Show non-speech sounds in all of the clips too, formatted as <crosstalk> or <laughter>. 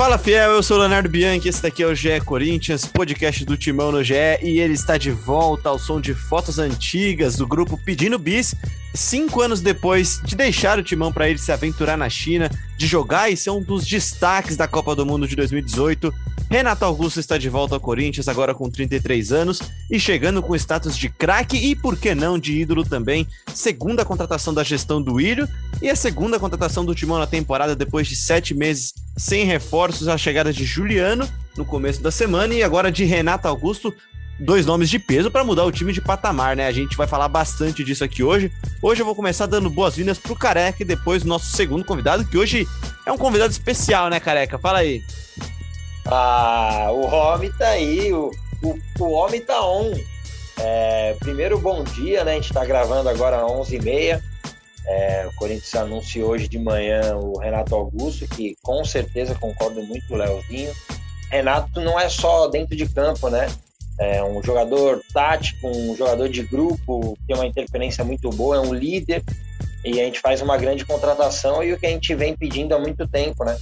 Fala fiel, eu sou o Leonardo Bianchi, esse daqui é o GE Corinthians, podcast do Timão no GE, e ele está de volta ao som de fotos antigas do grupo Pedindo Bis, cinco anos depois de deixar o Timão para ir se aventurar na China, de jogar e ser um dos destaques da Copa do Mundo de 2018. Renato Augusto está de volta ao Corinthians, agora com 33 anos e chegando com status de craque e, por que não, de ídolo também. Segunda contratação da gestão do Ilho e a segunda contratação do Timão na temporada depois de sete meses sem reforços. A chegada de Juliano no começo da semana e agora de Renato Augusto. Dois nomes de peso para mudar o time de patamar, né? A gente vai falar bastante disso aqui hoje. Hoje eu vou começar dando boas-vindas pro Careca e depois nosso segundo convidado, que hoje é um convidado especial, né, Careca? Fala aí. Ah, o homem tá aí, o, o, o homem tá on. É, primeiro, bom dia, né? A gente tá gravando agora às 11h30. É, o Corinthians anunciou hoje de manhã o Renato Augusto, que com certeza concordo muito com o Leozinho. Renato não é só dentro de campo, né? É um jogador tático, um jogador de grupo, tem uma interferência muito boa, é um líder. E a gente faz uma grande contratação e o que a gente vem pedindo há muito tempo, né?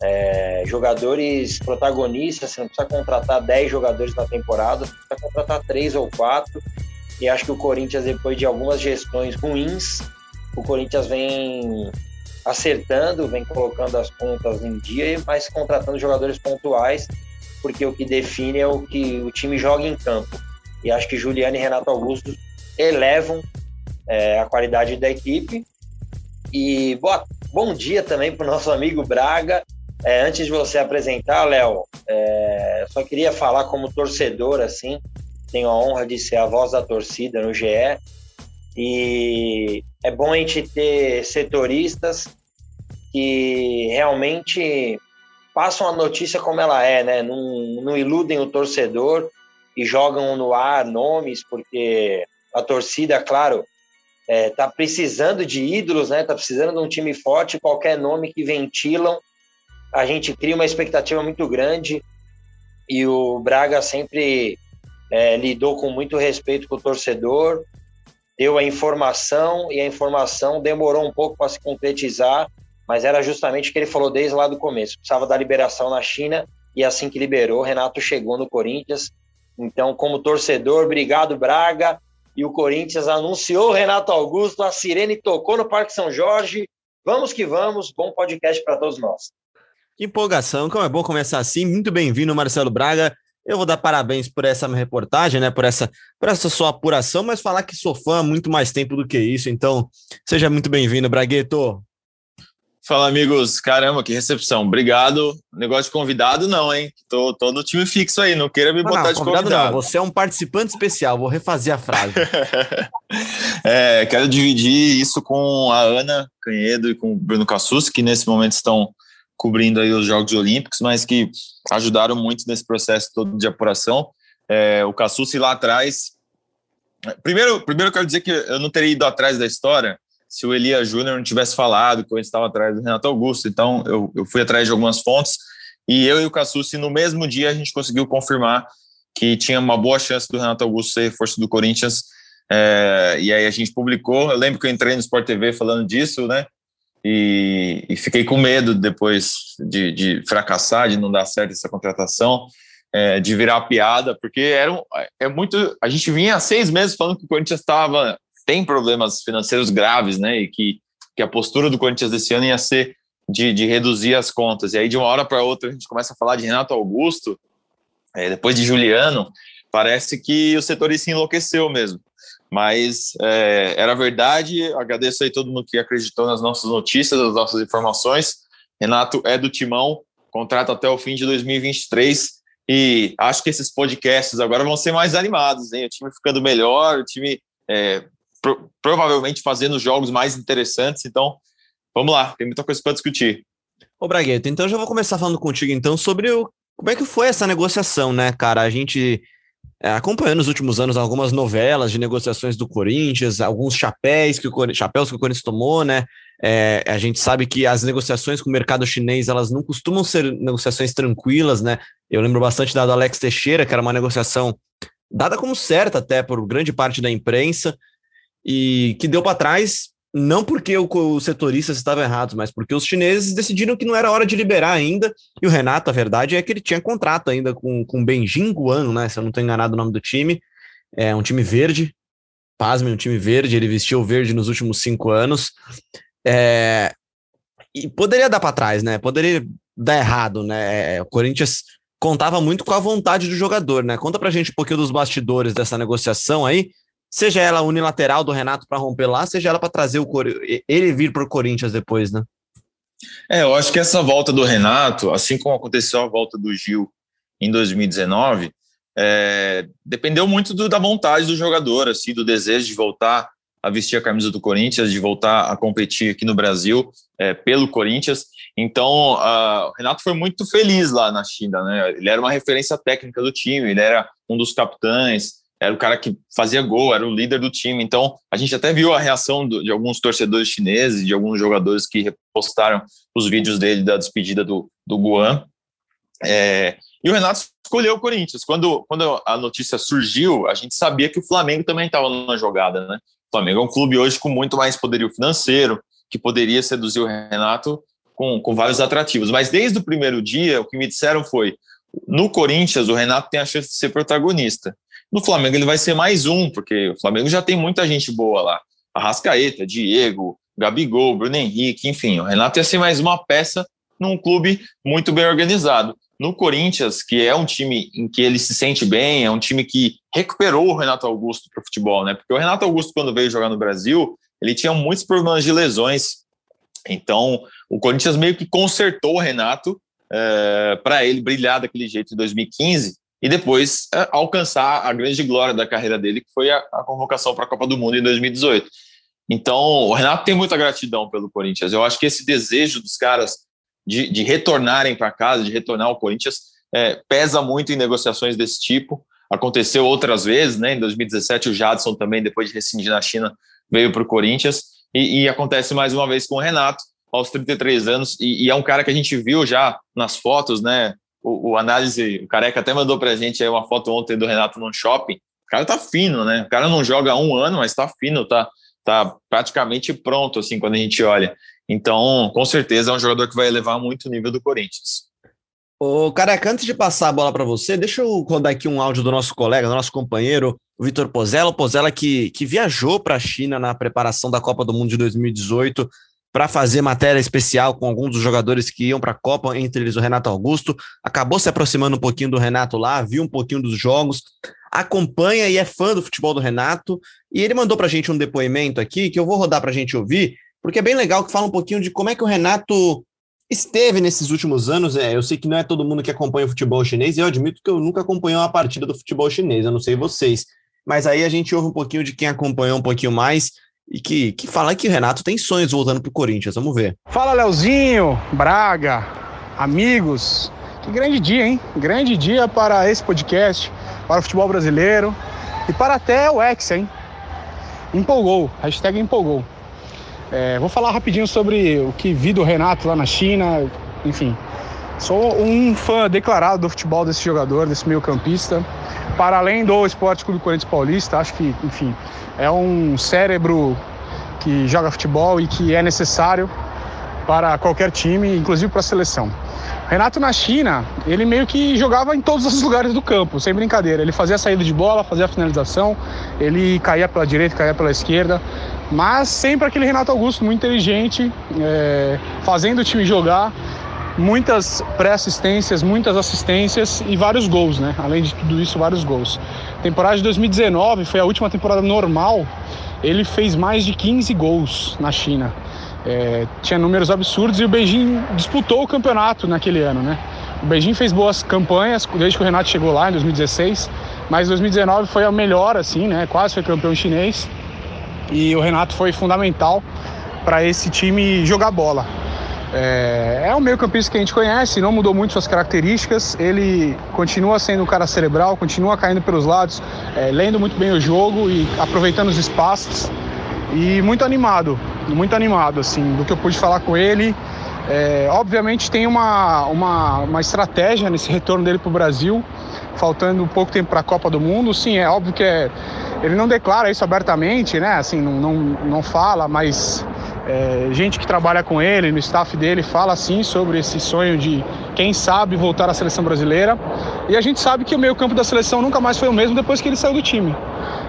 É, jogadores protagonistas, você não precisa contratar 10 jogadores na temporada, você precisa contratar 3 ou 4. E acho que o Corinthians, depois de algumas gestões ruins, o Corinthians vem acertando, vem colocando as contas em dia, mas contratando jogadores pontuais, porque o que define é o que o time joga em campo. E acho que Juliano e Renato Augusto elevam é, a qualidade da equipe. E boa, bom dia também para o nosso amigo Braga é, antes de você apresentar, Léo, é, só queria falar como torcedor, assim, tenho a honra de ser a voz da torcida no GE, e é bom a gente ter setoristas que realmente passam a notícia como ela é, né? Não, não iludem o torcedor e jogam no ar nomes, porque a torcida, claro, é, tá precisando de ídolos, né? Tá precisando de um time forte, qualquer nome que ventilam a gente cria uma expectativa muito grande e o Braga sempre é, lidou com muito respeito com o torcedor, deu a informação e a informação demorou um pouco para se concretizar, mas era justamente o que ele falou desde lá do começo. Precisava da liberação na China e assim que liberou, Renato chegou no Corinthians. Então, como torcedor, obrigado Braga. E o Corinthians anunciou Renato Augusto, a sirene tocou no Parque São Jorge. Vamos que vamos, bom podcast para todos nós. Que empolgação, como é bom começar assim. Muito bem-vindo, Marcelo Braga. Eu vou dar parabéns por essa reportagem, né? Por essa, por essa sua apuração, mas falar que sou fã há muito mais tempo do que isso. Então, seja muito bem-vindo, Bragueto. Fala, amigos. Caramba, que recepção. Obrigado. Negócio de convidado, não, hein? Tô, tô no time fixo aí, não queira me não, botar não, de convidado. convidado. Não, você é um participante especial, vou refazer a frase. <laughs> é, quero dividir isso com a Ana Canhedo e com o Bruno Cassus, que nesse momento estão cobrindo aí os Jogos Olímpicos, mas que ajudaram muito nesse processo todo de apuração. É, o Cassucci lá atrás. Primeiro, primeiro eu quero dizer que eu não teria ido atrás da história se o Elia Júnior não tivesse falado que eu estava atrás do Renato Augusto. Então, eu, eu fui atrás de algumas fontes e eu e o Cassucci, no mesmo dia, a gente conseguiu confirmar que tinha uma boa chance do Renato Augusto ser reforço do Corinthians. É, e aí a gente publicou. Eu lembro que eu entrei no Sport TV falando disso, né? E, e fiquei com medo depois de, de, fracassar, de não dar certo essa contratação, é, de virar piada, porque era um, é muito. A gente vinha há seis meses falando que o Corinthians estava tem problemas financeiros graves, né? E que, que a postura do Corinthians desse ano ia ser de, de reduzir as contas. E aí, de uma hora para outra, a gente começa a falar de Renato Augusto, é, depois de Juliano, parece que o setor se enlouqueceu mesmo mas é, era verdade. Agradeço aí todo mundo que acreditou nas nossas notícias, nas nossas informações. Renato é do Timão, contrato até o fim de 2023 e acho que esses podcasts agora vão ser mais animados, hein? O time ficando melhor, o time é, pro, provavelmente fazendo jogos mais interessantes. Então, vamos lá, tem muita coisa para discutir. Ô Bragueto, então já vou começar falando contigo então sobre o, como é que foi essa negociação, né, cara? A gente é, acompanhando nos últimos anos algumas novelas de negociações do Corinthians, alguns chapéus que o, chapéus que o Corinthians tomou, né? É, a gente sabe que as negociações com o mercado chinês elas não costumam ser negociações tranquilas, né? Eu lembro bastante da do Alex Teixeira, que era uma negociação dada como certa até por grande parte da imprensa e que deu para trás não porque os setoristas estavam errados, mas porque os chineses decidiram que não era hora de liberar ainda. E o Renato, a verdade é que ele tinha contrato ainda com, com o Guan, né? Se eu não estou enganado o nome do time. É um time verde. Pasme, um time verde. Ele vestiu o verde nos últimos cinco anos. É, e poderia dar para trás, né? Poderia dar errado, né? O Corinthians contava muito com a vontade do jogador, né? Conta pra gente um pouquinho dos bastidores dessa negociação aí seja ela unilateral do Renato para romper lá, seja ela para trazer o ele vir para o Corinthians depois, né? É, eu acho que essa volta do Renato, assim como aconteceu a volta do Gil em 2019, é, dependeu muito do, da vontade do jogador, assim, do desejo de voltar a vestir a camisa do Corinthians, de voltar a competir aqui no Brasil é, pelo Corinthians. Então, a, o Renato foi muito feliz lá na China, né? Ele era uma referência técnica do time, ele era um dos capitães, era o cara que fazia gol, era o líder do time. Então, a gente até viu a reação do, de alguns torcedores chineses, de alguns jogadores que repostaram os vídeos dele da despedida do, do Guan. É, e o Renato escolheu o Corinthians. Quando, quando a notícia surgiu, a gente sabia que o Flamengo também estava na jogada, né? O Flamengo é um clube hoje com muito mais poderio financeiro, que poderia seduzir o Renato com, com vários atrativos. Mas desde o primeiro dia, o que me disseram foi: no Corinthians, o Renato tem a chance de ser protagonista. No Flamengo ele vai ser mais um, porque o Flamengo já tem muita gente boa lá. Arrascaeta, Diego, Gabigol, Bruno Henrique, enfim, o Renato ia ser mais uma peça num clube muito bem organizado. No Corinthians, que é um time em que ele se sente bem, é um time que recuperou o Renato Augusto para o futebol, né? Porque o Renato Augusto, quando veio jogar no Brasil, ele tinha muitos problemas de lesões. Então, o Corinthians meio que consertou o Renato é, eh, para ele brilhar daquele jeito em 2015 e depois é, alcançar a grande glória da carreira dele, que foi a, a convocação para a Copa do Mundo em 2018. Então, o Renato tem muita gratidão pelo Corinthians. Eu acho que esse desejo dos caras de, de retornarem para casa, de retornar ao Corinthians, é, pesa muito em negociações desse tipo. Aconteceu outras vezes, né? Em 2017, o Jadson também, depois de rescindir na China, veio para o Corinthians. E, e, acontece mais uma vez com o Renato, aos 33 anos. E, e é um cara que a gente viu já nas fotos, né? O, o, análise, o Careca até mandou pra gente aí uma foto ontem do Renato no shopping. O cara tá fino, né? O cara não joga há um ano, mas tá fino, tá, tá praticamente pronto, assim, quando a gente olha. Então, com certeza é um jogador que vai elevar muito o nível do Corinthians. Ô, Careca, antes de passar a bola para você, deixa eu rodar aqui um áudio do nosso colega, do nosso companheiro, o Vitor Pozella. O Pozella que, que viajou para a China na preparação da Copa do Mundo de 2018 para fazer matéria especial com alguns dos jogadores que iam para a Copa, entre eles o Renato Augusto. Acabou se aproximando um pouquinho do Renato lá, viu um pouquinho dos jogos, acompanha e é fã do futebol do Renato. E ele mandou para a gente um depoimento aqui que eu vou rodar para a gente ouvir, porque é bem legal que fala um pouquinho de como é que o Renato esteve nesses últimos anos. É, eu sei que não é todo mundo que acompanha o futebol chinês, e eu admito que eu nunca acompanhei uma partida do futebol chinês, eu não sei vocês. Mas aí a gente ouve um pouquinho de quem acompanhou um pouquinho mais e que, que fala que o Renato tem sonhos voltando para o Corinthians. Vamos ver. Fala, Leozinho, Braga, amigos. Que grande dia, hein? Grande dia para esse podcast, para o futebol brasileiro e para até o Ex, hein? Empolgou, hashtag empolgou. É, vou falar rapidinho sobre o que vi do Renato lá na China, enfim. Sou um fã declarado do futebol desse jogador, desse meio campista. Para além do Esporte Clube Corinthians Paulista, acho que, enfim, é um cérebro que joga futebol e que é necessário para qualquer time, inclusive para a seleção. Renato na China, ele meio que jogava em todos os <laughs> lugares do campo, sem brincadeira. Ele fazia a saída de bola, fazia a finalização, ele caía pela direita, caía pela esquerda, mas sempre aquele Renato Augusto muito inteligente, é, fazendo o time jogar, muitas pré-assistências, muitas assistências e vários gols, né? Além de tudo isso, vários gols. Temporada de 2019 foi a última temporada normal. Ele fez mais de 15 gols na China. É, tinha números absurdos e o Beijing disputou o campeonato naquele ano, né? O Beijing fez boas campanhas desde que o Renato chegou lá em 2016, mas 2019 foi a melhor, assim, né? Quase foi campeão chinês e o Renato foi fundamental para esse time jogar bola. É, é um meio campista que a gente conhece, não mudou muito suas características. Ele continua sendo um cara cerebral, continua caindo pelos lados, é, lendo muito bem o jogo e aproveitando os espaços. E muito animado, muito animado, assim, do que eu pude falar com ele. É, obviamente tem uma, uma, uma estratégia nesse retorno dele para o Brasil. faltando pouco tempo para a Copa do Mundo. Sim, é óbvio que é, ele não declara isso abertamente, né? Assim, não, não, não fala, mas é, gente que trabalha com ele, no staff dele, fala sim sobre esse sonho de, quem sabe, voltar à seleção brasileira. E a gente sabe que o meio-campo da seleção nunca mais foi o mesmo depois que ele saiu do time.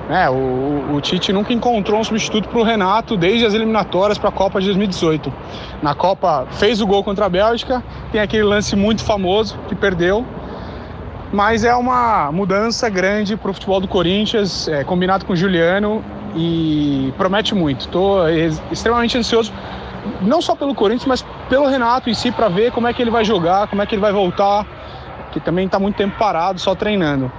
É, o, o, Tite nunca encontrou um substituto para o Renato desde as eliminatórias para a Copa de 2018. Na Copa fez o gol contra a Bélgica, tem aquele lance muito famoso que perdeu, mas é uma mudança grande para o futebol do Corinthians, é, combinado com o Juliano e promete muito. Estou extremamente ansioso, não só pelo Corinthians, mas pelo Renato em si, para ver como é que ele vai jogar, como é que ele vai voltar, que também está muito tempo parado, só treinando.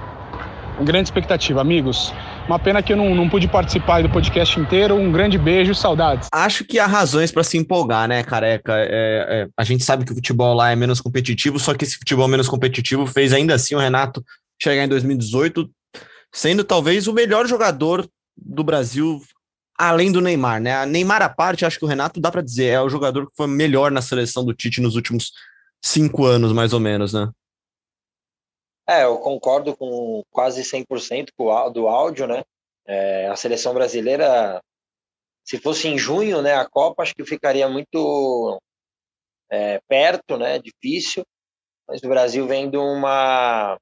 Grande expectativa, amigos. Uma pena que eu não, não pude participar do podcast inteiro. Um grande beijo, saudades. Acho que há razões para se empolgar, né, careca? É, é, a gente sabe que o futebol lá é menos competitivo, só que esse futebol menos competitivo fez ainda assim o Renato chegar em 2018 sendo talvez o melhor jogador do Brasil, além do Neymar, né? A Neymar à parte, acho que o Renato dá para dizer, é o jogador que foi melhor na seleção do Tite nos últimos cinco anos, mais ou menos, né? É, eu concordo com quase 100% do áudio, né? É, a seleção brasileira, se fosse em junho, né, a Copa, acho que ficaria muito é, perto, né? Difícil. Mas o Brasil vem de uma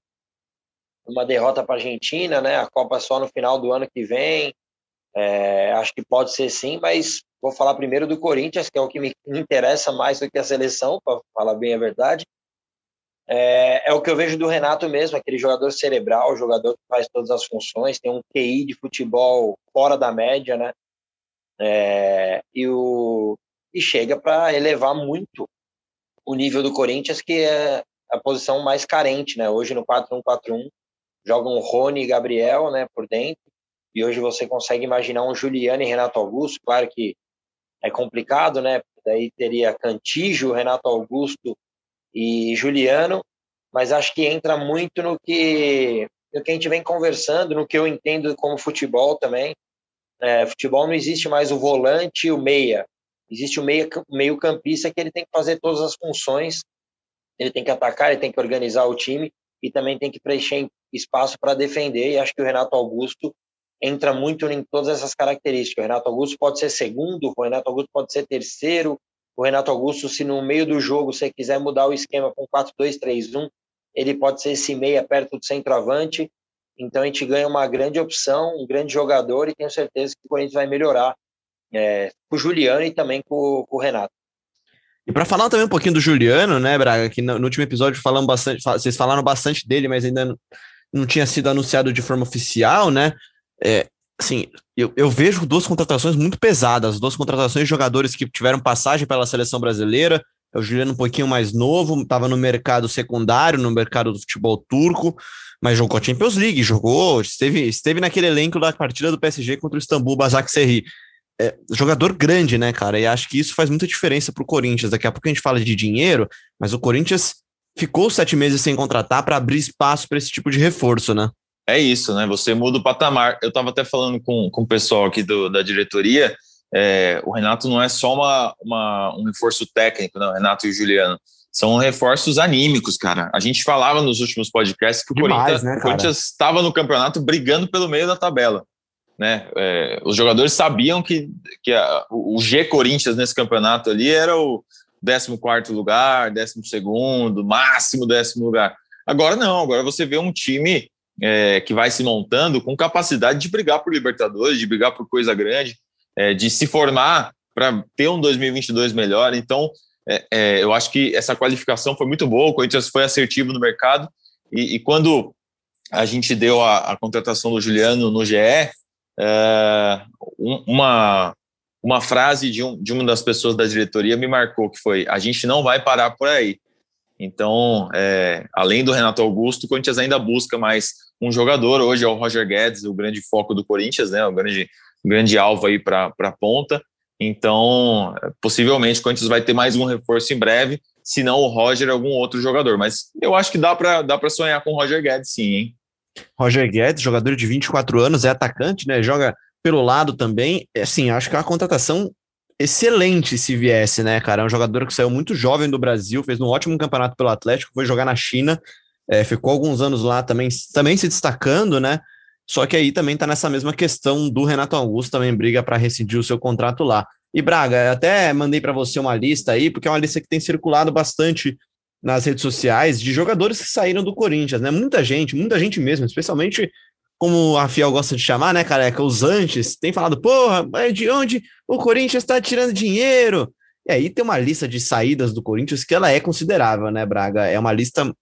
uma derrota para a Argentina, né? A Copa só no final do ano que vem. É, acho que pode ser sim, mas vou falar primeiro do Corinthians, que é o que me interessa mais do que a seleção, para falar bem a verdade. É, é, o que eu vejo do Renato mesmo, aquele jogador cerebral, jogador que faz todas as funções, tem um QI de futebol fora da média, né? É, e, o, e chega para elevar muito o nível do Corinthians, que é a posição mais carente, né? Hoje no 4-1-4-1 jogam Rony e Gabriel, né, por dentro. E hoje você consegue imaginar um Juliano e Renato Augusto, claro que é complicado, né? Daí teria Cantijo, Renato Augusto e Juliano, mas acho que entra muito no que, no que a gente vem conversando, no que eu entendo como futebol também. É, futebol não existe mais o volante e o meia. Existe o meia, meio campista que ele tem que fazer todas as funções, ele tem que atacar, ele tem que organizar o time e também tem que preencher espaço para defender, e acho que o Renato Augusto entra muito em todas essas características. O Renato Augusto pode ser segundo, o Renato Augusto pode ser terceiro, o Renato Augusto, se no meio do jogo você quiser mudar o esquema com 4-2-3-1, ele pode ser esse meia perto do centroavante. Então a gente ganha uma grande opção, um grande jogador, e tenho certeza que o Corinthians vai melhorar é, com o Juliano e também com, com o Renato. E para falar também um pouquinho do Juliano, né, Braga, que no, último episódio falamos bastante, vocês falaram bastante dele, mas ainda não, não tinha sido anunciado de forma oficial, né? É, assim, eu, eu, vejo duas contratações muito pesadas, duas contratações de jogadores que tiveram passagem pela seleção brasileira. É o Juliano um pouquinho mais novo, estava no mercado secundário, no mercado do futebol turco, mas jogou a Champions League, jogou, esteve, esteve naquele elenco da partida do PSG contra o Istambul Basaksehir é, jogador grande, né, cara? E acho que isso faz muita diferença pro Corinthians. Daqui a pouco a gente fala de dinheiro, mas o Corinthians ficou sete meses sem contratar para abrir espaço para esse tipo de reforço, né? É isso, né? Você muda o patamar. Eu estava até falando com, com o pessoal aqui do, da diretoria. É, o Renato não é só uma, uma, um reforço técnico, não, Renato e o Juliano. São reforços anímicos, cara. A gente falava nos últimos podcasts que o Demais, Corinthians né, estava no campeonato brigando pelo meio da tabela né? É, os jogadores sabiam que, que a, o G Corinthians nesse campeonato ali era o 14 lugar, 12 máximo décimo lugar. Agora não, agora você vê um time é, que vai se montando com capacidade de brigar por Libertadores, de brigar por coisa grande, é, de se formar para ter um 2022 melhor. Então, é, é, eu acho que essa qualificação foi muito boa, o Corinthians foi assertivo no mercado, e, e quando a gente deu a, a, contratação do Juliano no GE, é, uma, uma frase de, um, de uma das pessoas da diretoria me marcou, que foi, a gente não vai parar por aí. Então, é, além do Renato Augusto, o Corinthians ainda busca mais um jogador. Hoje é o Roger Guedes, o grande foco do Corinthians, né? O grande, grande alvo aí para a ponta. Então, possivelmente o Corinthians vai ter mais um reforço em breve, se não o Roger, algum outro jogador. Mas eu acho que dá para dá sonhar com o Roger Guedes, sim, hein? Roger Guedes, jogador de 24 anos, é atacante, né? Joga pelo lado também. Assim, acho que é uma contratação excelente se viesse, né, cara? É um jogador que saiu muito jovem do Brasil, fez um ótimo campeonato pelo Atlético, foi jogar na China é, ficou alguns anos lá também, também se destacando, né? Só que aí também tá nessa mesma questão do Renato Augusto, também briga para rescindir o seu contrato lá. E Braga, até mandei para você uma lista aí, porque é uma lista que tem circulado bastante nas redes sociais de jogadores que saíram do Corinthians, né? Muita gente, muita gente mesmo, especialmente como a Fiel gosta de chamar, né, careca? Os antes tem falado, porra, é de onde o Corinthians está tirando dinheiro? E aí tem uma lista de saídas do Corinthians que ela é considerável, né, Braga? É uma lista,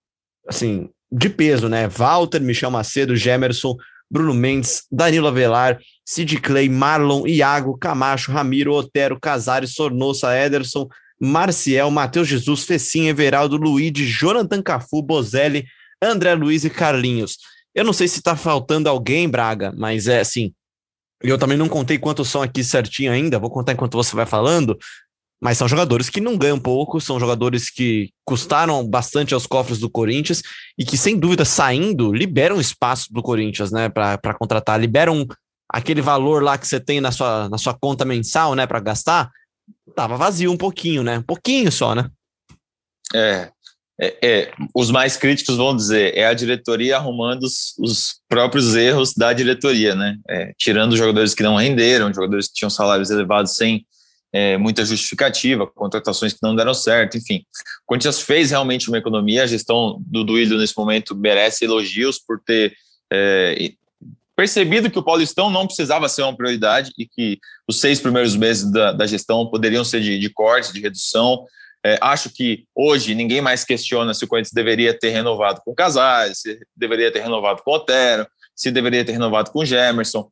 assim, de peso, né? Walter, Michel Macedo, Gemerson, Bruno Mendes, Danilo Avelar, Sid Clay, Marlon, Iago, Camacho, Ramiro, Otero, Casares, Sornosa, Ederson, Marcial, Matheus Jesus, Fecim, Everaldo, Luigi, Jonathan Cafu, Bozelli, André Luiz e Carlinhos. Eu não sei se tá faltando alguém, Braga, mas é assim. Eu também não contei quantos são aqui certinho ainda, vou contar enquanto você vai falando. Mas são jogadores que não ganham pouco, são jogadores que custaram bastante aos cofres do Corinthians e que, sem dúvida, saindo, liberam espaço do Corinthians, né, para contratar, liberam aquele valor lá que você tem na sua, na sua conta mensal, né, para gastar, tava vazio um pouquinho, né? Um pouquinho só, né? É, é, é, os mais críticos vão dizer é a diretoria arrumando os, os próprios erros da diretoria, né? É, tirando jogadores que não renderam, jogadores que tinham salários elevados sem é, muita justificativa, contratações que não deram certo, enfim. O Corinthians fez realmente uma economia, a gestão do Duílio nesse momento merece elogios por ter é, percebido que o Paulistão não precisava ser uma prioridade e que os seis primeiros meses da, da gestão poderiam ser de, de corte, de redução. É, acho que hoje ninguém mais questiona se o Corinthians deveria ter renovado com o Casares, se deveria ter renovado com o Otero, se deveria ter renovado com o Gemerson.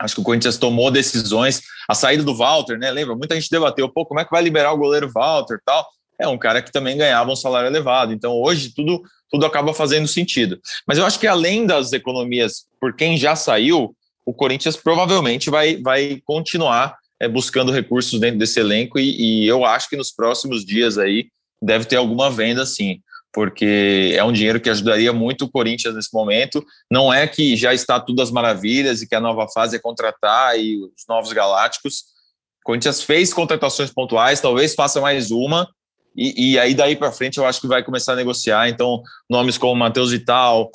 Acho que o Corinthians tomou decisões. A saída do Walter, né? Lembra? Muita gente debateu, pô, como é que vai liberar o goleiro Walter tal? É um cara que também ganhava um salário elevado. Então, hoje, tudo tudo acaba fazendo sentido. Mas eu acho que além das economias por quem já saiu, o Corinthians provavelmente vai, vai continuar é, buscando recursos dentro desse elenco e, e, eu acho que nos próximos dias aí deve ter alguma venda sim, porque é um dinheiro que ajudaria muito o Corinthians nesse momento. Não é que já está tudo às maravilhas e que a nova fase é contratar e os novos galácticos. O Corinthians fez contratações pontuais, talvez faça mais uma, e, e aí daí para frente eu acho que vai começar a negociar. Então, nomes como Matheus Vital,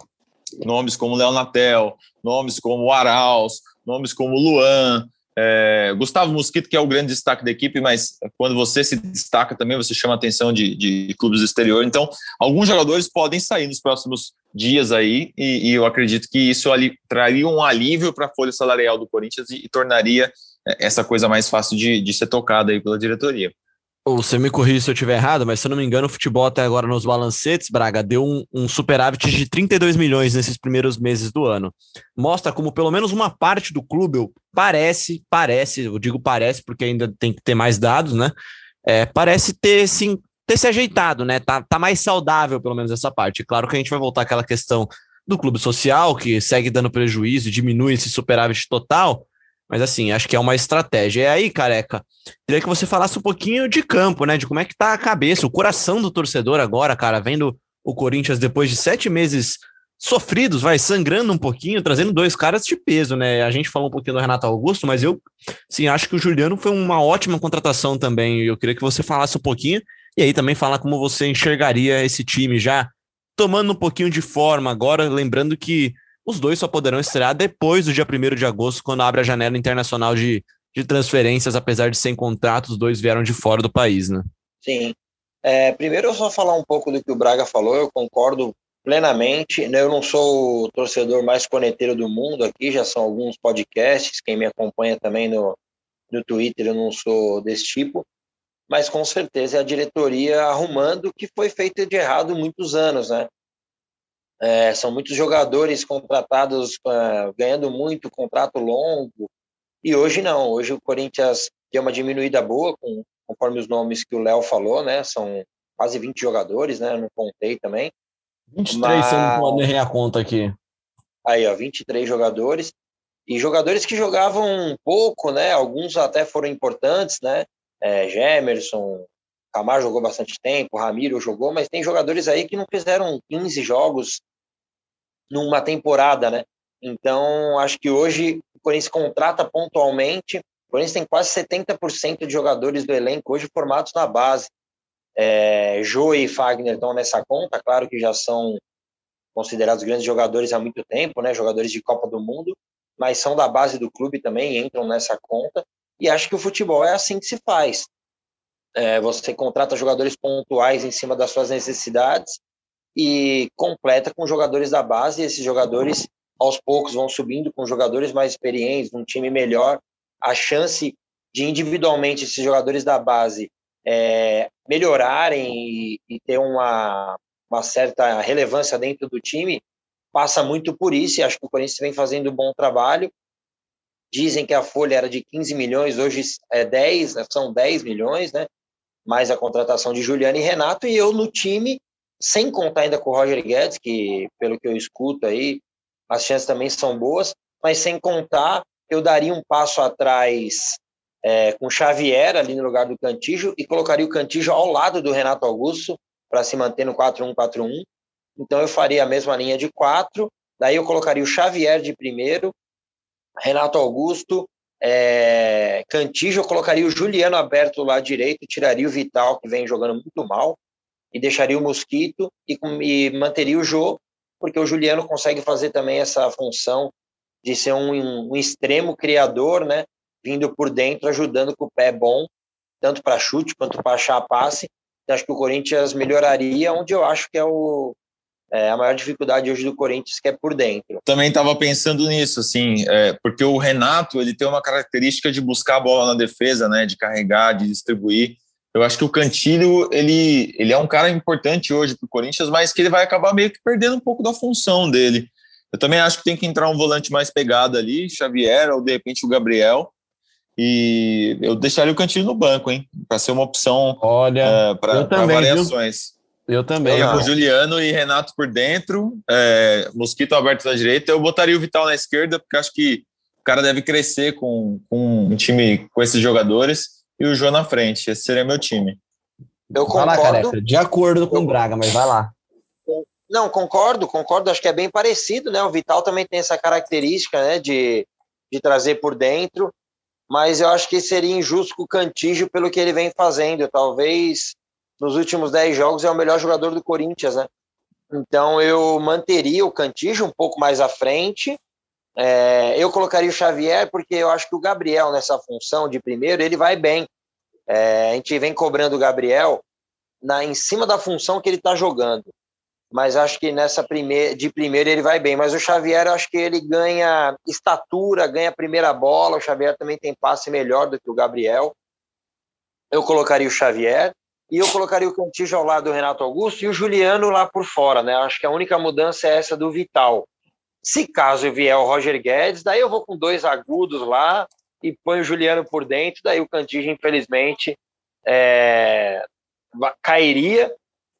nomes como Léo Natel, nomes como Arauz, nomes como Luan, é, Gustavo Mosquito, que é o grande destaque da equipe, mas quando você se destaca também, você chama a atenção de, de clubes do exterior. Então, alguns jogadores podem sair nos próximos dias aí, e, e eu acredito que isso ali traria um alívio para a folha salarial do Corinthians e, e tornaria é, essa coisa mais fácil de, de ser tocada aí pela diretoria. Você me corrija se eu estiver errado, mas se eu não me engano, o futebol até agora nos balancetes, Braga, deu um, um, superávit de 32 milhões nesses primeiros meses do ano. Mostra como pelo menos uma parte do clube parece, parece, eu digo parece porque ainda tem que ter mais dados, né? É, parece ter, sim, ter se ajeitado, né? Tá, tá mais saudável, pelo menos, essa parte. Claro que a gente vai voltar àquela questão do clube social, que segue dando prejuízo, diminui esse superávit total, mas assim, acho que é uma estratégia. E aí, careca, queria que você falasse um pouquinho de campo, né? De como é que tá a cabeça, o coração do torcedor agora, cara, vendo o Corinthians depois de sete meses sofridos, vai sangrando um pouquinho, trazendo dois caras de peso, né? A gente falou um pouquinho do Renato Augusto, mas eu, sim, acho que o Juliano foi uma ótima contratação também. Eu queria que você falasse um pouquinho e aí também falar como você enxergaria esse time já tomando um pouquinho de forma agora, lembrando que os dois só poderão estrear depois do dia 1 de agosto, quando abre a janela internacional de, de transferências, apesar de sem contrato, os dois vieram de fora do país, né? Sim. É, primeiro, eu só falar um pouco do que o Braga falou, eu concordo plenamente. Né? Eu não sou o torcedor mais coneteiro do mundo aqui, já são alguns podcasts, quem me acompanha também no, no Twitter, eu não sou desse tipo, mas com certeza é a diretoria arrumando o que foi feito de errado muitos anos, né? É, são muitos jogadores contratados uh, ganhando muito, contrato longo. E hoje não. Hoje o Corinthians tem uma diminuída boa, com, conforme os nomes que o Léo falou, né? São quase 20 jogadores, né? Eu não contei também. 23, Mas... você não pode errar a conta aqui. Aí, ó, 23 jogadores. E jogadores que jogavam um pouco, né? Alguns até foram importantes, né? É, Gemerson, Camar jogou bastante tempo, Ramiro jogou, mas tem jogadores aí que não fizeram 15 jogos numa temporada, né? Então, acho que hoje o Corinthians contrata pontualmente. O Corinthians tem quase 70% de jogadores do elenco hoje formados na base. É, e Fagner estão nessa conta, claro que já são considerados grandes jogadores há muito tempo, né? Jogadores de Copa do Mundo, mas são da base do clube também, entram nessa conta. E acho que o futebol é assim que se faz. É, você contrata jogadores pontuais em cima das suas necessidades e completa com jogadores da base. E esses jogadores, aos poucos, vão subindo com jogadores mais experientes, um time melhor. A chance de individualmente esses jogadores da base é, melhorarem e, e ter uma, uma certa relevância dentro do time passa muito por isso. E acho que o Corinthians vem fazendo um bom trabalho. Dizem que a folha era de 15 milhões, hoje é 10, né? são 10 milhões, né? Mais a contratação de Juliano e Renato, e eu no time sem contar ainda com o Roger Guedes, que pelo que eu escuto aí, as chances também são boas, mas sem contar, eu daria um passo atrás é, com Xavier ali no lugar do Cantijo e colocaria o Cantijo ao lado do Renato Augusto para se manter no 4-1-4-1. Então eu faria a mesma linha de quatro, daí eu colocaria o Xavier de primeiro, Renato Augusto, é, Cantijo, eu colocaria o Juliano aberto lá direito, tiraria o Vital, que vem jogando muito mal, e deixaria o Mosquito e, e manteria o Jô, porque o Juliano consegue fazer também essa função de ser um, um extremo criador, né? Vindo por dentro, ajudando com o pé bom, tanto para chute quanto para achar passe. Então, acho que o Corinthians melhoraria, onde eu acho que é o, é, a maior dificuldade hoje do Corinthians, que é por dentro. Também estava pensando nisso, assim, é, porque o Renato ele tem uma característica de buscar a bola na defesa, né, de carregar, de distribuir. Eu acho que o Cantilho, ele, ele é um cara importante hoje para o Corinthians, mas que ele vai acabar meio que perdendo um pouco da função dele. Eu também acho que tem que entrar um volante mais pegado ali, Xavier ou de repente o Gabriel. E eu deixaria o Cantilho no banco, hein? Para ser uma opção Olha, é, para variações. Viu? Eu também. Eu, Juliano e Renato por dentro, é, Mosquito aberto na direita. Eu botaria o Vital na esquerda, porque acho que o cara deve crescer com, com um time com esses jogadores e o Jô na frente. Esse seria meu time. Eu concordo. Vai lá, De acordo com o Braga, mas vai lá. Não, concordo, concordo. Acho que é bem parecido, né? O Vital também tem essa característica, né? De, de trazer por dentro. Mas eu acho que seria injusto com o Cantígio pelo que ele vem fazendo. Talvez nos últimos 10 jogos é o melhor jogador do Corinthians, né? Então eu manteria o Cantígio um pouco mais à frente é, eu colocaria o Xavier porque eu acho que o Gabriel nessa função de primeiro ele vai bem. É, a gente vem cobrando o Gabriel na em cima da função que ele está jogando, mas acho que nessa de primeiro ele vai bem. Mas o Xavier eu acho que ele ganha estatura, ganha primeira bola. O Xavier também tem passe melhor do que o Gabriel. Eu colocaria o Xavier e eu colocaria o Cantijo ao lado do Renato Augusto e o Juliano lá por fora, né? Acho que a única mudança é essa do Vital. Se caso vier o Roger Guedes, daí eu vou com dois agudos lá e põe o Juliano por dentro, daí o Cantígio, infelizmente, é, cairia,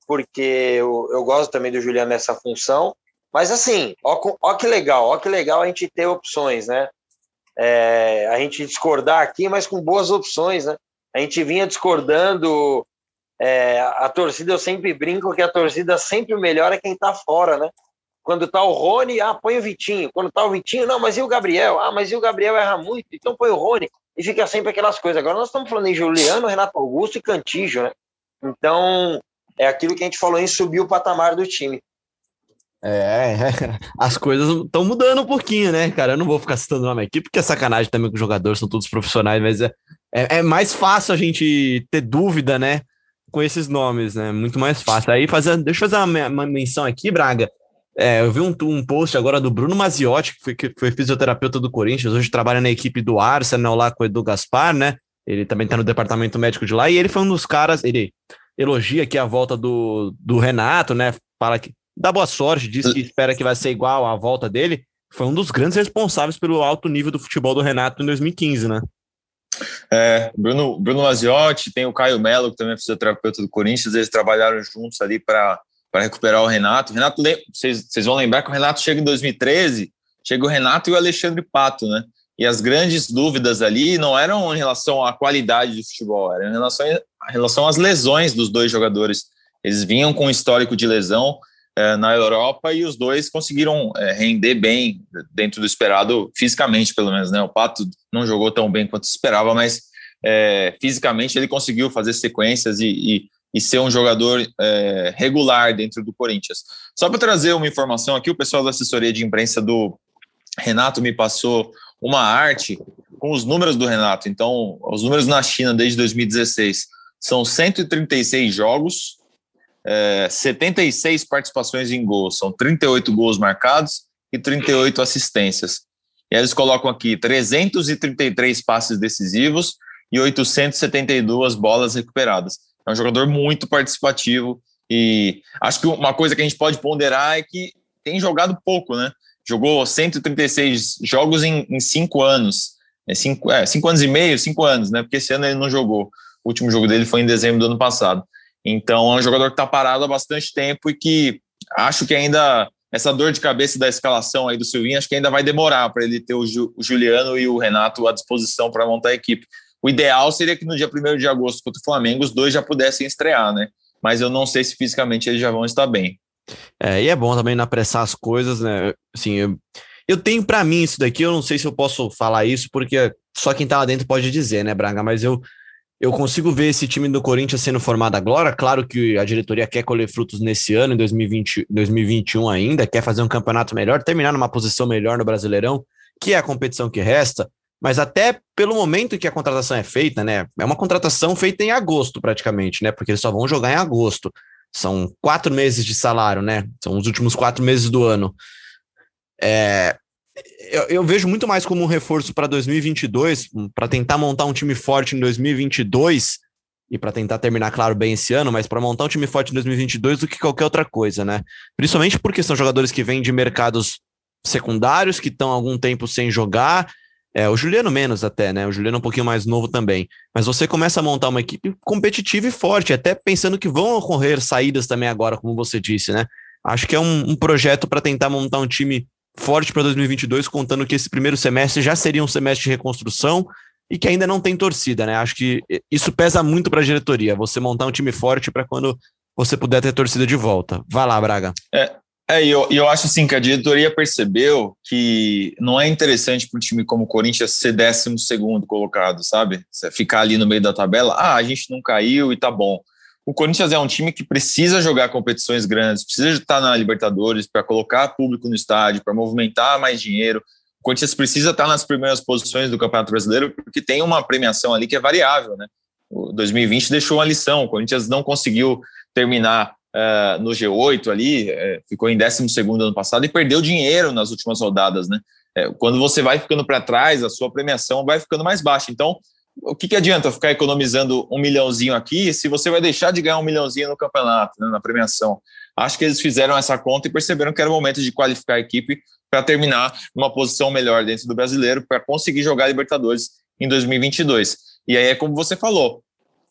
porque eu, eu gosto também do Juliano nessa função. Mas assim, ó, ó que legal, ó que legal a gente ter opções, né? É, a gente discordar aqui, mas com boas opções, né? A gente vinha discordando, é, a torcida, eu sempre brinco que a torcida sempre melhora quem tá fora, né? Quando tá o Rony, ah, põe o Vitinho. Quando tá o Vitinho, não, mas e o Gabriel? Ah, mas e o Gabriel erra muito, então põe o Rony. E fica sempre aquelas coisas. Agora nós estamos falando em Juliano, Renato Augusto e Cantijo, né? Então, é aquilo que a gente falou em subir o patamar do time. É, as coisas estão mudando um pouquinho, né, cara? Eu não vou ficar citando o nome aqui, porque é sacanagem também com os jogadores, são todos profissionais, mas é, é, é, mais fácil a gente ter dúvida, né, com esses nomes, né? Muito mais fácil. Aí, fazer, deixa eu fazer uma, uma menção aqui, Braga. É, eu vi um, um post agora do Bruno Maziotti, que foi, que foi fisioterapeuta do Corinthians, hoje trabalha na equipe do Arsenal lá com o Edu Gaspar, né? Ele também tá no departamento médico de lá, e ele foi um dos caras, ele elogia aqui a volta do, do Renato, né? Fala que dá boa sorte, diz que espera que vai ser igual à volta dele. Foi um dos grandes responsáveis pelo alto nível do futebol do Renato em 2015, né? É, Bruno, Bruno Maziotti, tem o Caio Melo, que também é fisioterapeuta do Corinthians, eles trabalharam juntos ali para para recuperar o Renato. Renato, vocês, vão lembrar que o Renato chega em 2013, chega o Renato e o Alexandre Pato, né? E as grandes dúvidas ali não eram em relação à qualidade de futebol, eram em relação, em relação às lesões dos dois jogadores. Eles vinham com um histórico de lesão é, na Europa e os dois conseguiram é, render bem dentro do esperado, fisicamente pelo menos, né? O Pato não jogou tão bem quanto se esperava, mas é, fisicamente ele conseguiu fazer sequências e, e e ser um jogador é, regular dentro do Corinthians. Só para trazer uma informação aqui, o pessoal da assessoria de imprensa do Renato me passou uma arte com os números do Renato. Então, os números na China desde 2016 são 136 jogos, é, 76 participações em gols, são 38 gols marcados e 38 assistências. E eles colocam aqui 333 passes decisivos e 872 bolas recuperadas. É um jogador muito participativo e acho que uma coisa que a gente pode ponderar é que tem jogado pouco, né? Jogou 136 jogos em, em cinco anos. É cinco, é, cinco anos e meio, cinco anos, né? Porque esse ano ele não jogou. O último jogo dele foi em dezembro do ano passado. Então é um jogador que está parado há bastante tempo e que acho que ainda essa dor de cabeça da escalação aí do Silvinho, acho que ainda vai demorar para ele ter o, Ju, o, Juliano e o Renato à disposição para montar a equipe. O ideal seria que no dia 1 de agosto contra o Flamengo os dois já pudessem estrear, né? Mas eu não sei se fisicamente eles já vão estar bem. É, e é bom também não apressar as coisas, né? Assim, eu, eu tenho para mim isso daqui, eu não sei se eu posso falar isso, porque só quem tá lá dentro pode dizer, né, Braga? Mas eu, eu consigo ver esse time do Corinthians sendo formado agora. Claro que a diretoria quer colher frutos nesse ano, em 2020, 2021 ainda, quer fazer um campeonato melhor, terminar numa posição melhor no Brasileirão, que é a competição que resta mas até pelo momento que a contratação é feita, né? É uma contratação feita em agosto, praticamente, né? Porque eles só vão jogar em agosto. São quatro meses de salário, né? São os últimos quatro meses do ano. É, eu, eu, vejo muito mais como um reforço para 2022, para tentar montar um time forte em 2022 e para tentar terminar, claro, bem esse ano, mas para montar um time forte em 2022 do que qualquer outra coisa, né? Principalmente porque são jogadores que vêm de mercados secundários, que estão algum tempo sem jogar é, o Juliano menos até, né? O Juliano é um pouquinho mais novo também. Mas você começa a montar uma equipe competitiva e forte, até pensando que vão ocorrer saídas também agora, como você disse, né? Acho que é um, um projeto para tentar montar um time forte para 2022, contando que esse primeiro semestre já seria um semestre de reconstrução e que ainda não tem torcida, né? Acho que isso pesa muito para a diretoria, você montar um time forte para quando você puder ter torcida de volta. Vai lá, Braga. É, é, e eu, eu acho assim que a diretoria percebeu que não é interessante para um time como o Corinthians ser décimo segundo colocado, sabe? Ficar ali no meio da tabela, ah, a gente não caiu e tá bom. O Corinthians é um time que precisa jogar competições grandes, precisa estar na Libertadores para colocar público no estádio, para movimentar mais dinheiro. O Corinthians precisa estar nas primeiras posições do Campeonato Brasileiro porque tem uma premiação ali que é variável, né? O 2020 deixou uma lição. O Corinthians não conseguiu terminar uh, no G8 ali, uh, ficou em 12 ano passado e perdeu dinheiro nas últimas rodadas, né? Uh, quando você vai ficando para trás, a sua premiação vai ficando mais baixa. Então, o que, que adianta ficar economizando um milhãozinho aqui se você vai deixar de ganhar um milhãozinho no campeonato, né, na premiação? Acho que eles fizeram essa conta e perceberam que era o momento de qualificar a equipe para terminar numa posição melhor dentro do brasileiro, para conseguir jogar Libertadores em 2022. E aí é como você falou,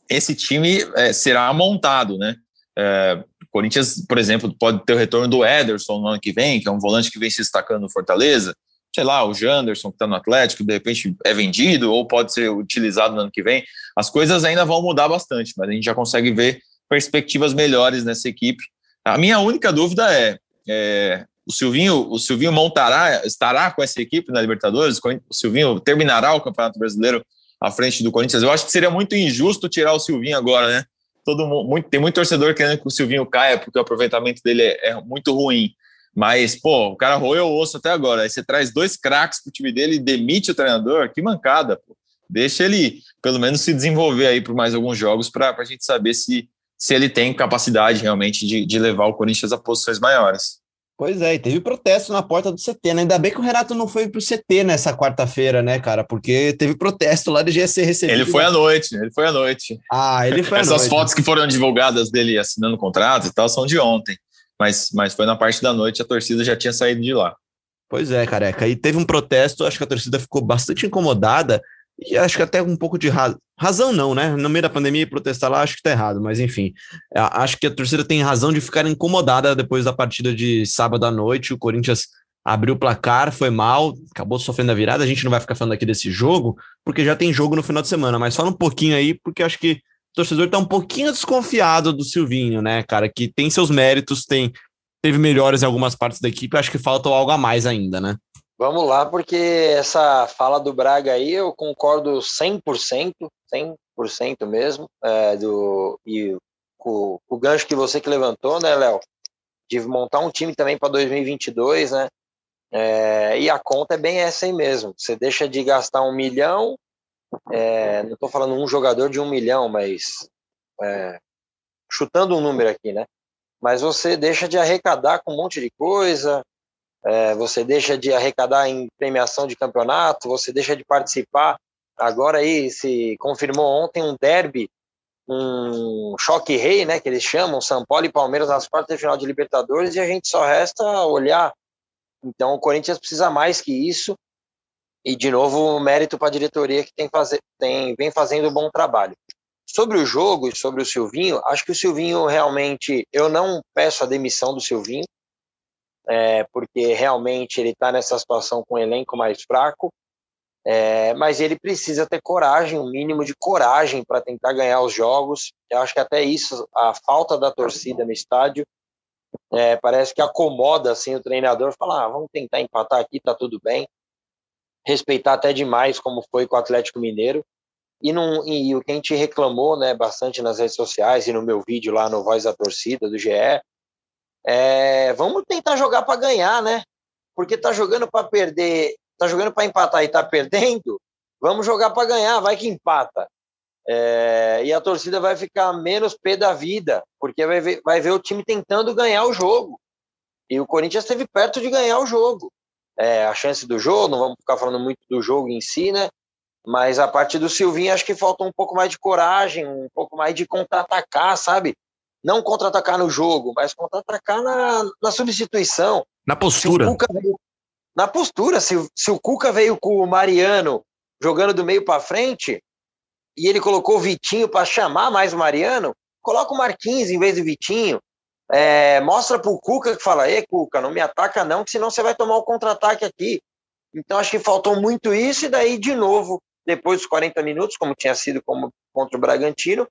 esse time é, será montado, né? É, Corinthians, por exemplo, pode ter o retorno do Ederson no ano que vem, que é um volante que vem se destacando no Fortaleza. Sei lá, o Janderson, que está no Atlético, de repente é vendido ou pode ser utilizado no ano que vem. As coisas ainda vão mudar bastante, mas a gente já consegue ver perspectivas melhores nessa equipe. A minha única dúvida é, é o Silvinho, o Silvinho montará, estará com essa equipe na Libertadores? O Silvinho terminará o Campeonato Brasileiro à frente do Corinthians? Eu acho que seria muito injusto tirar o Silvinho agora, né? Todo mundo, muito, tem muito torcedor querendo que o Silvinho caia, porque o aproveitamento dele é, é muito ruim. Mas, pô, o cara roeu o osso até agora. Aí você traz dois craques pro time dele e demite o treinador, que mancada, pô. Deixa ele, pelo menos, se desenvolver aí por mais alguns jogos para a gente saber se, se ele tem capacidade realmente de, de levar o Corinthians a posições maiores. Pois é, e teve protesto na porta do CT, né? Ainda bem que o Renato não foi pro CT nessa quarta-feira, né, cara? Porque teve protesto lá de GC recebido. Ele foi à noite, ele foi à noite. Ah, ele foi à Essas noite. fotos que foram divulgadas dele assinando contrato e tal são de ontem. Mas, mas foi na parte da noite, a torcida já tinha saído de lá. Pois é, careca. E teve um protesto, acho que a torcida ficou bastante incomodada e acho que até um pouco de ra razão não, né? No meio da pandemia protestar lá acho que tá errado, mas enfim, acho que a torcida tem razão de ficar incomodada depois da partida de sábado à noite, o Corinthians abriu o placar, foi mal, acabou sofrendo a virada, a gente não vai ficar falando aqui desse jogo, porque já tem jogo no final de semana, mas fala um pouquinho aí, porque acho que o torcedor tá um pouquinho desconfiado do Silvinho, né, cara, que tem seus méritos, tem teve melhores em algumas partes da equipe, acho que falta algo a mais ainda, né? Vamos lá, porque essa fala do Braga aí eu concordo 100%, 100% mesmo, é, do, e com, o gancho que você que levantou, né, Léo? De montar um time também para 2022, né? É, e a conta é bem essa aí mesmo. Você deixa de gastar um milhão, é, não estou falando um jogador de um milhão, mas é, chutando um número aqui, né? Mas você deixa de arrecadar com um monte de coisa, é, você deixa de arrecadar em premiação de campeonato, você deixa de participar. Agora aí se confirmou ontem um derby, um choque rei, né, que eles chamam, São Paulo e Palmeiras nas quartas de final de Libertadores, e a gente só resta olhar. Então o Corinthians precisa mais que isso. E de novo, mérito para a diretoria que tem, fazer, tem vem fazendo um bom trabalho. Sobre o jogo e sobre o Silvinho, acho que o Silvinho realmente, eu não peço a demissão do Silvinho, é, porque realmente ele está nessa situação com um elenco mais fraco, é, mas ele precisa ter coragem, um mínimo de coragem para tentar ganhar os jogos. Eu acho que até isso, a falta da torcida no estádio, é, parece que acomoda assim o treinador, falar, ah, vamos tentar empatar aqui, tá tudo bem. Respeitar até demais como foi com o Atlético Mineiro. E, e o que a gente reclamou né, bastante nas redes sociais e no meu vídeo lá no Voz da Torcida do GE é, vamos tentar jogar para ganhar, né? Porque tá jogando para perder, tá jogando para empatar e tá perdendo. Vamos jogar para ganhar, vai que empata. É, e a torcida vai ficar menos pé da vida, porque vai ver, vai ver o time tentando ganhar o jogo. E o Corinthians esteve perto de ganhar o jogo. É, a chance do jogo, não vamos ficar falando muito do jogo em si, né? Mas a parte do Silvinho, acho que falta um pouco mais de coragem, um pouco mais de contra-atacar, sabe? Não contra-atacar no jogo, mas contra-atacar na, na substituição. Na postura. Veio, na postura. Se, se o Cuca veio com o Mariano jogando do meio para frente e ele colocou o Vitinho para chamar mais o Mariano, coloca o Marquinhos em vez do Vitinho. É, mostra pro Cuca que fala: Ê, Cuca, não me ataca não, que senão você vai tomar o contra-ataque aqui. Então acho que faltou muito isso, e daí, de novo, depois dos 40 minutos, como tinha sido como contra o Bragantino,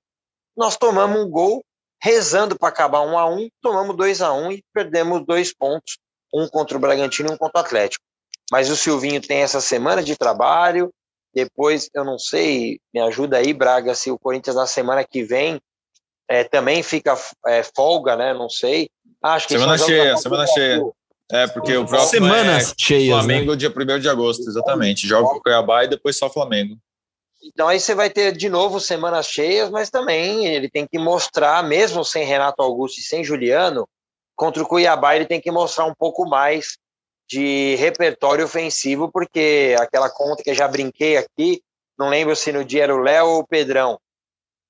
nós tomamos um gol rezando para acabar um a um, tomamos dois a um e perdemos dois pontos, um contra o Bragantino e um contra o Atlético. Mas o Silvinho tem essa semana de trabalho, depois, eu não sei, me ajuda aí, Braga, se o Corinthians na semana que vem é, também fica é, folga, né? Não sei. Acho que semana cheia, semana cheia. É, porque o próximo Semanas é cheias, né? Flamengo né? dia 1 de agosto, exatamente. Joga com o Cuiabá e depois só Flamengo. Então aí você vai ter de novo semanas cheias, mas também ele tem que mostrar, mesmo sem Renato Augusto e sem Juliano, contra o Cuiabá ele tem que mostrar um pouco mais de repertório ofensivo, porque aquela conta que eu já brinquei aqui, não lembro se no dia era o Léo ou o Pedrão,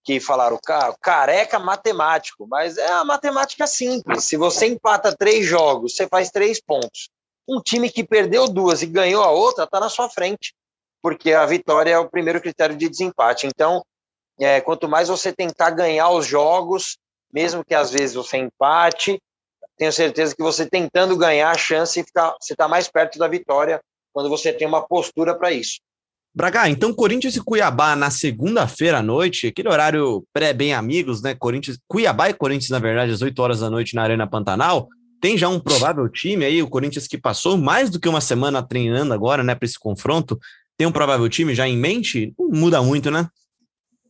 que falaram, careca matemático, mas é a matemática simples. Se você empata três jogos, você faz três pontos. Um time que perdeu duas e ganhou a outra, está na sua frente porque a vitória é o primeiro critério de desempate. Então, é, quanto mais você tentar ganhar os jogos, mesmo que às vezes você empate, tenho certeza que você tentando ganhar a chance, ficar, você está mais perto da vitória quando você tem uma postura para isso. Braga, então Corinthians e Cuiabá na segunda-feira à noite, aquele horário pré-bem amigos, né? Corinthians, Cuiabá e Corinthians, na verdade, às 8 horas da noite na Arena Pantanal. Tem já um provável time aí, o Corinthians que passou mais do que uma semana treinando agora, né, para esse confronto. Tem um provável time já em mente? Muda muito, né?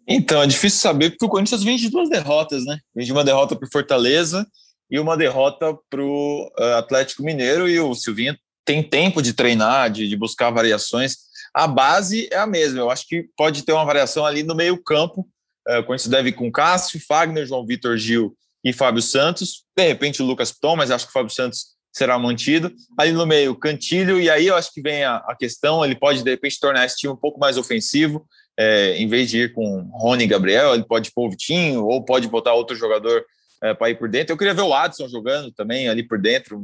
Então, é difícil saber porque o Corinthians vem de duas derrotas, né? Vem de uma derrota para Fortaleza e uma derrota para o uh, Atlético Mineiro e o Silvinho tem tempo de treinar, de, de, buscar variações. A base é a mesma, eu acho que pode ter uma variação ali no meio campo. Uh, o Corinthians deve ir com Cássio, Fagner, João Vitor Gil e Fábio Santos. De repente o Lucas Piton, mas acho que o Fábio Santos será mantido. Ali no meio, Cantilho, e aí eu acho que vem a, a questão, ele pode de repente tornar esse time um pouco mais ofensivo, é, em vez de ir com Rony e Gabriel, ele pode pôr o Vitinho, ou pode botar outro jogador é, para ir por dentro. Eu queria ver o Adson jogando também ali por dentro,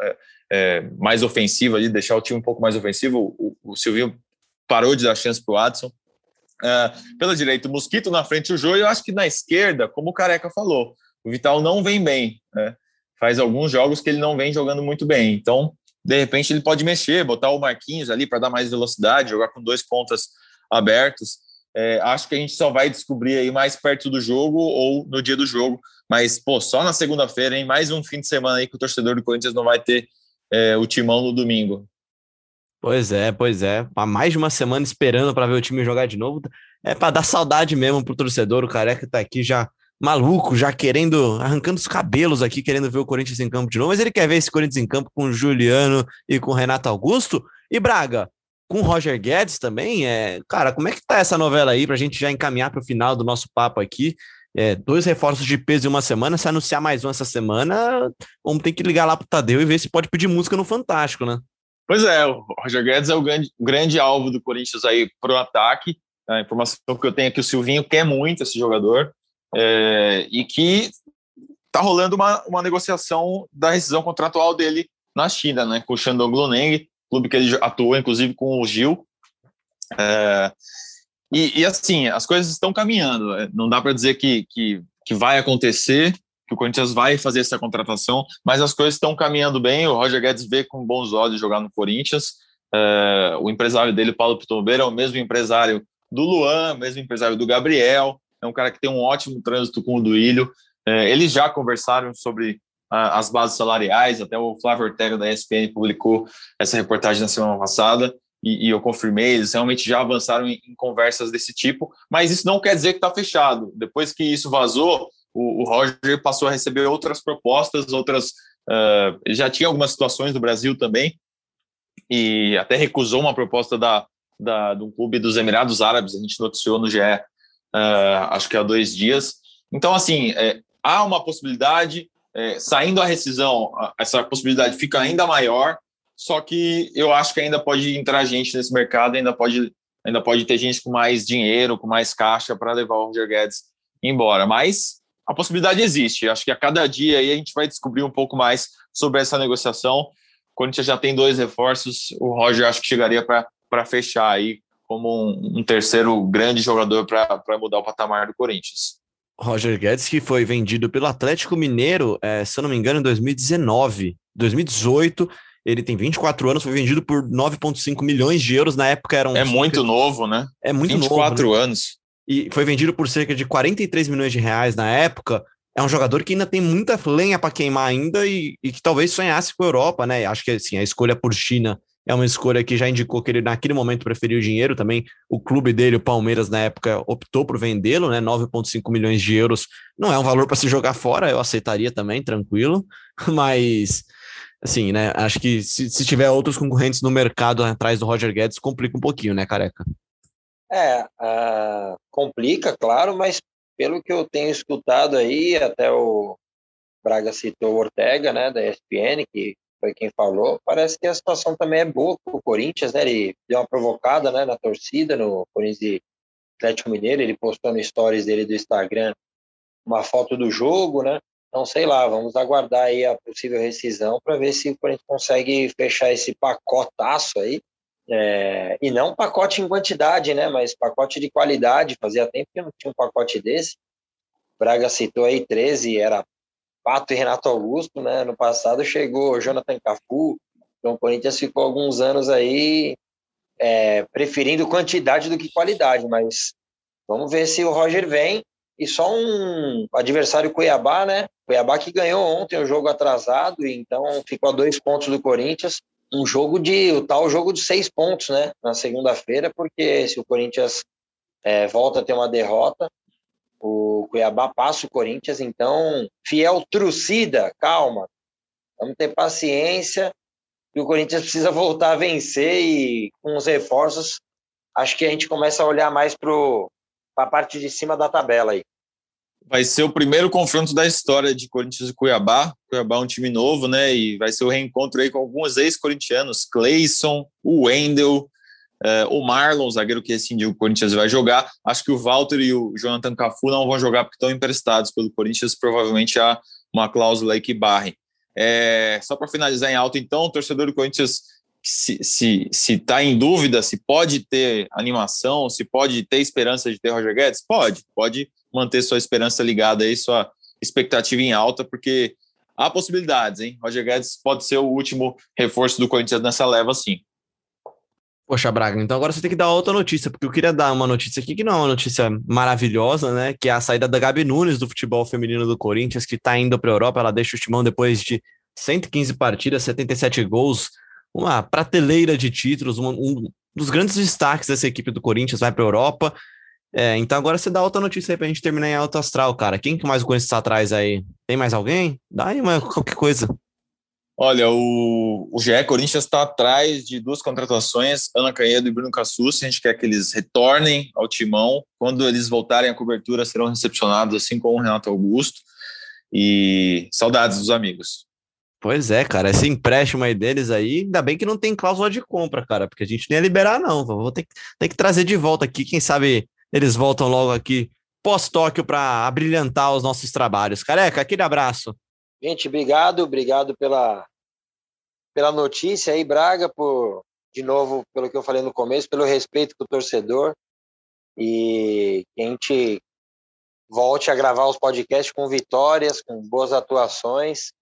é, é, mais ofensivo ali, deixar o time um pouco mais ofensivo. O, o Silvio parou de dar chance para o Adson. É, pela direita, o Mosquito na frente, o Jô, eu acho que na esquerda, como o Careca falou, o Vital não vem bem, né? Faz alguns jogos que ele não vem jogando muito bem. Então, de repente, ele pode mexer, botar o Marquinhos ali para dar mais velocidade, jogar com dois pontas abertos. É, acho que a gente só vai descobrir aí mais perto do jogo ou no dia do jogo. Mas, pô, só na segunda-feira, hein? Mais um fim de semana aí que o torcedor do Corinthians não vai ter é, o timão no domingo. Pois é, pois é. Há mais de uma semana esperando para ver o time jogar de novo. É para dar saudade mesmo pro torcedor. O Careca tá aqui já maluco, já querendo, arrancando os cabelos aqui, querendo ver o Corinthians em campo de novo, mas ele quer ver esse Corinthians em campo com o Juliano e com o Renato Augusto. E Braga, com o Roger Guedes também, é, cara, como é que tá essa novela aí pra gente já encaminhar para o final do nosso papo aqui? É, dois reforços de peso em uma semana, se anunciar mais um essa semana, vamos ter que ligar lá pro Tadeu e ver se pode pedir música no Fantástico, né? Pois é, o Roger Guedes é o grande, grande alvo do Corinthians aí pro ataque. A informação que eu tenho é que o Silvinho quer muito esse jogador é, e que tá rolando uma, uma negociação da rescisão contratual dele na China, né, com o Shandong Luneng, clube que ele atuou, inclusive, com o Gil. É, e, e, assim, as coisas estão caminhando. É, não dá para dizer que, que, que vai acontecer, que o Corinthians vai fazer essa contratação, mas as coisas estão caminhando bem. O Roger Guedes vê com bons olhos jogar no Corinthians. É, o empresário dele, Paulo Pitombeira, é o mesmo empresário do Luan, mesmo empresário do Gabriel. É um cara que tem um ótimo trânsito com o Duílio. É, eles já conversaram sobre a, as bases salariais, até o Flávio Ortega da ESPN publicou essa reportagem na semana passada e, e eu confirmei, eles realmente já avançaram em, em, conversas desse tipo, mas isso não quer dizer que está fechado. Depois que isso vazou, o, o, Roger passou a receber outras propostas, outras. Uh, já tinha algumas situações do Brasil também, e até recusou uma proposta da, da, um clube dos Emirados Árabes, a gente noticiou no GE, uh, acho que há dois dias. Então, assim, é, há uma possibilidade, é, saindo a rescisão, essa possibilidade fica ainda maior, só que eu acho que ainda pode entrar gente nesse mercado, ainda pode, ainda pode ter gente com mais dinheiro, com mais caixa para levar o Roger Guedes embora. Mas a possibilidade existe. Acho que a cada dia aí a gente vai descobrir um pouco mais sobre essa negociação. O Corinthians já tem dois reforços, o Roger acho que chegaria para fechar aí como um, um terceiro grande jogador para mudar o patamar do Corinthians. Roger Guedes, que foi vendido pelo Atlético Mineiro, é, se eu não me engano, em 2019, 2018 ele tem 24 anos, foi vendido por 9,5 milhões de euros. Na época era um. É muito novo, né? É muito 24 novo. 24 né? anos. E foi vendido por cerca de 43 milhões de reais na época. É um jogador que ainda tem muita lenha para queimar ainda e, e, que talvez sonhasse com a Europa, né? Acho que assim, a escolha por China é uma escolha que já indicou que ele naquele momento preferiu dinheiro também. O clube dele, o Palmeiras, na época, optou por vendê-lo, né? 9,5 milhões de euros. Não é um valor para se jogar fora, eu aceitaria também, tranquilo. <laughs> Mas assim, né? Acho que se, se tiver outros concorrentes no mercado atrás do Roger Guedes, complica um pouquinho, né, careca? É, uh, complica, claro, mas pelo que eu tenho escutado aí, até o Braga citou o Ortega, né, da ESPN, que foi quem falou, parece que a situação também é boa para o Corinthians, né? Ele deu uma provocada né, na torcida, no Corinthians Atlético Mineiro, ele postou no stories dele do Instagram uma foto do jogo, né? Então, sei lá, vamos aguardar aí a possível rescisão para ver se o Corinthians consegue fechar esse pacotaço aí. É, e não pacote em quantidade, né? Mas pacote de qualidade. Fazia tempo que não tinha um pacote desse. Braga citou aí 13, era Pato e Renato Augusto, né? No passado chegou Jonathan Cafu. Então o Corinthians ficou alguns anos aí é, preferindo quantidade do que qualidade, mas vamos ver se o Roger vem e só um adversário Cuiabá, né? Cuiabá que ganhou ontem o jogo atrasado, então ficou a dois pontos do Corinthians. Um jogo de. o tal jogo de seis pontos, né? Na segunda-feira, porque se o Corinthians é, volta a ter uma derrota, o Cuiabá passa o Corinthians, então, fiel trucida, calma. Vamos ter paciência. E o Corinthians precisa voltar a vencer e com os reforços, acho que a gente começa a olhar mais para a parte de cima da tabela aí. Vai ser o primeiro confronto da história de Corinthians e Cuiabá. Cuiabá é um time novo, né? E vai ser o reencontro aí com alguns ex-corintianos, Cleison, o Wendel, eh, o Marlon, zagueiro que rescindiu o Corinthians vai jogar. Acho que o Walter e o Jonathan Cafu não vão jogar porque estão emprestados pelo Corinthians. Provavelmente há uma cláusula aí que barre. É, só para finalizar em alto, então, o torcedor do Corinthians se está em dúvida se pode ter animação, se pode ter esperança de ter Roger Guedes, pode, pode manter sua esperança ligada aí, sua expectativa em alta, porque há possibilidades, hein? Roger Guedes pode ser o último reforço do Corinthians nessa leva, sim. Poxa, Braga, então agora você tem que dar outra notícia, porque eu queria dar uma notícia aqui que não é uma notícia maravilhosa, né? Que é a saída da Gabi Nunes do futebol feminino do Corinthians, que tá indo para a Europa. Ela deixa o timão depois de 115 partidas, 77 gols, uma prateleira de títulos, um, um dos grandes destaques dessa equipe do Corinthians vai para a Europa. É, então agora você dá outra notícia aí pra gente terminar em alto astral, cara. Quem que mais o Corinthians tá atrás aí? Tem mais alguém? Dá aí uma, qualquer coisa. Olha, o, o GE Corinthians está atrás de duas contratações, Ana Canhedo e Bruno Cassus. A gente quer que eles retornem ao timão. Quando eles voltarem à cobertura, serão recepcionados, assim como o Renato Augusto. E saudades dos amigos. Pois é, cara, esse empréstimo aí deles aí, ainda bem que não tem cláusula de compra, cara, porque a gente nem ia liberar, não. Vou ter, ter que trazer de volta aqui, quem sabe eles voltam logo aqui pós-Tóquio para abrilhantar os nossos trabalhos. Careca, aquele abraço. Gente, obrigado, obrigado pela, pela notícia aí, Braga, por, de novo, pelo que eu falei no começo, pelo respeito com o torcedor. E que a gente volte a gravar os podcasts com vitórias, com boas atuações,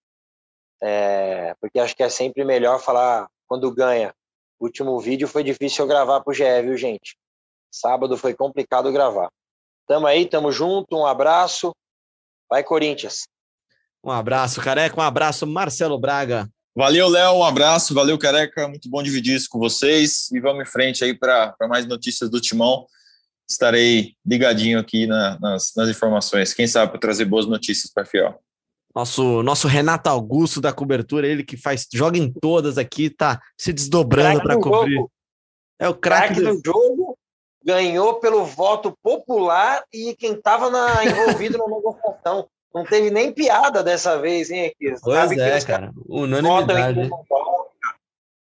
é, porque acho que é sempre melhor falar quando ganha. O último vídeo foi difícil eu gravar pro GE, viu, gente? Sábado foi complicado gravar. Tamo aí, tamo junto, um abraço. Vai, Corinthians. Um abraço, Careca, um abraço, Marcelo Braga. Valeu, Léo, um abraço, valeu, Careca, muito bom dividir isso com vocês e vamos em frente aí para mais notícias do Timão. Estarei ligadinho aqui na, nas, nas informações, quem sabe para trazer boas notícias para Fiel. Nosso, nosso Renato Augusto da cobertura, ele que faz joga em todas aqui, tá se desdobrando para cobrir. Jogo. É o craque do... do jogo, ganhou pelo voto popular e quem estava envolvido na negociação. Não teve nem piada dessa vez, hein, aqui. Pois Sabe é, cara. Unanimidade.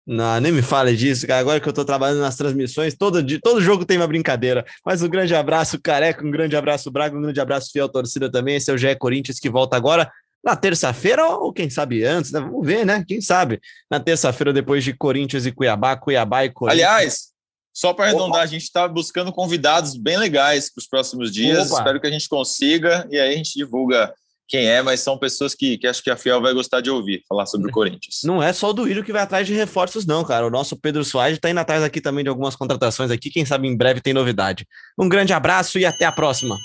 Não, nem me fale disso, cara. Agora que eu tô trabalhando nas transmissões, todo, dia, todo jogo tem uma brincadeira. Mas um grande abraço, Careca, um grande abraço, Braga, um grande abraço, fiel torcida também. Esse é o GE Corinthians que volta agora na terça-feira, ou quem sabe antes, né? Vamos ver, né? Quem sabe? Na terça-feira, depois de Corinthians e Cuiabá, Cuiabá e Corinthians. Aliás, só para arredondar, a gente está buscando convidados bem legais para os próximos dias. Opa. Espero que a gente consiga e aí a gente divulga quem é, mas são pessoas que, que acho que a Fiel vai gostar de ouvir falar sobre o Corinthians. Não é só o Duílio que vai atrás de reforços, não, cara. O nosso Pedro Soares está indo atrás aqui também de algumas contratações aqui. Quem sabe em breve tem novidade. Um grande abraço e até a próxima.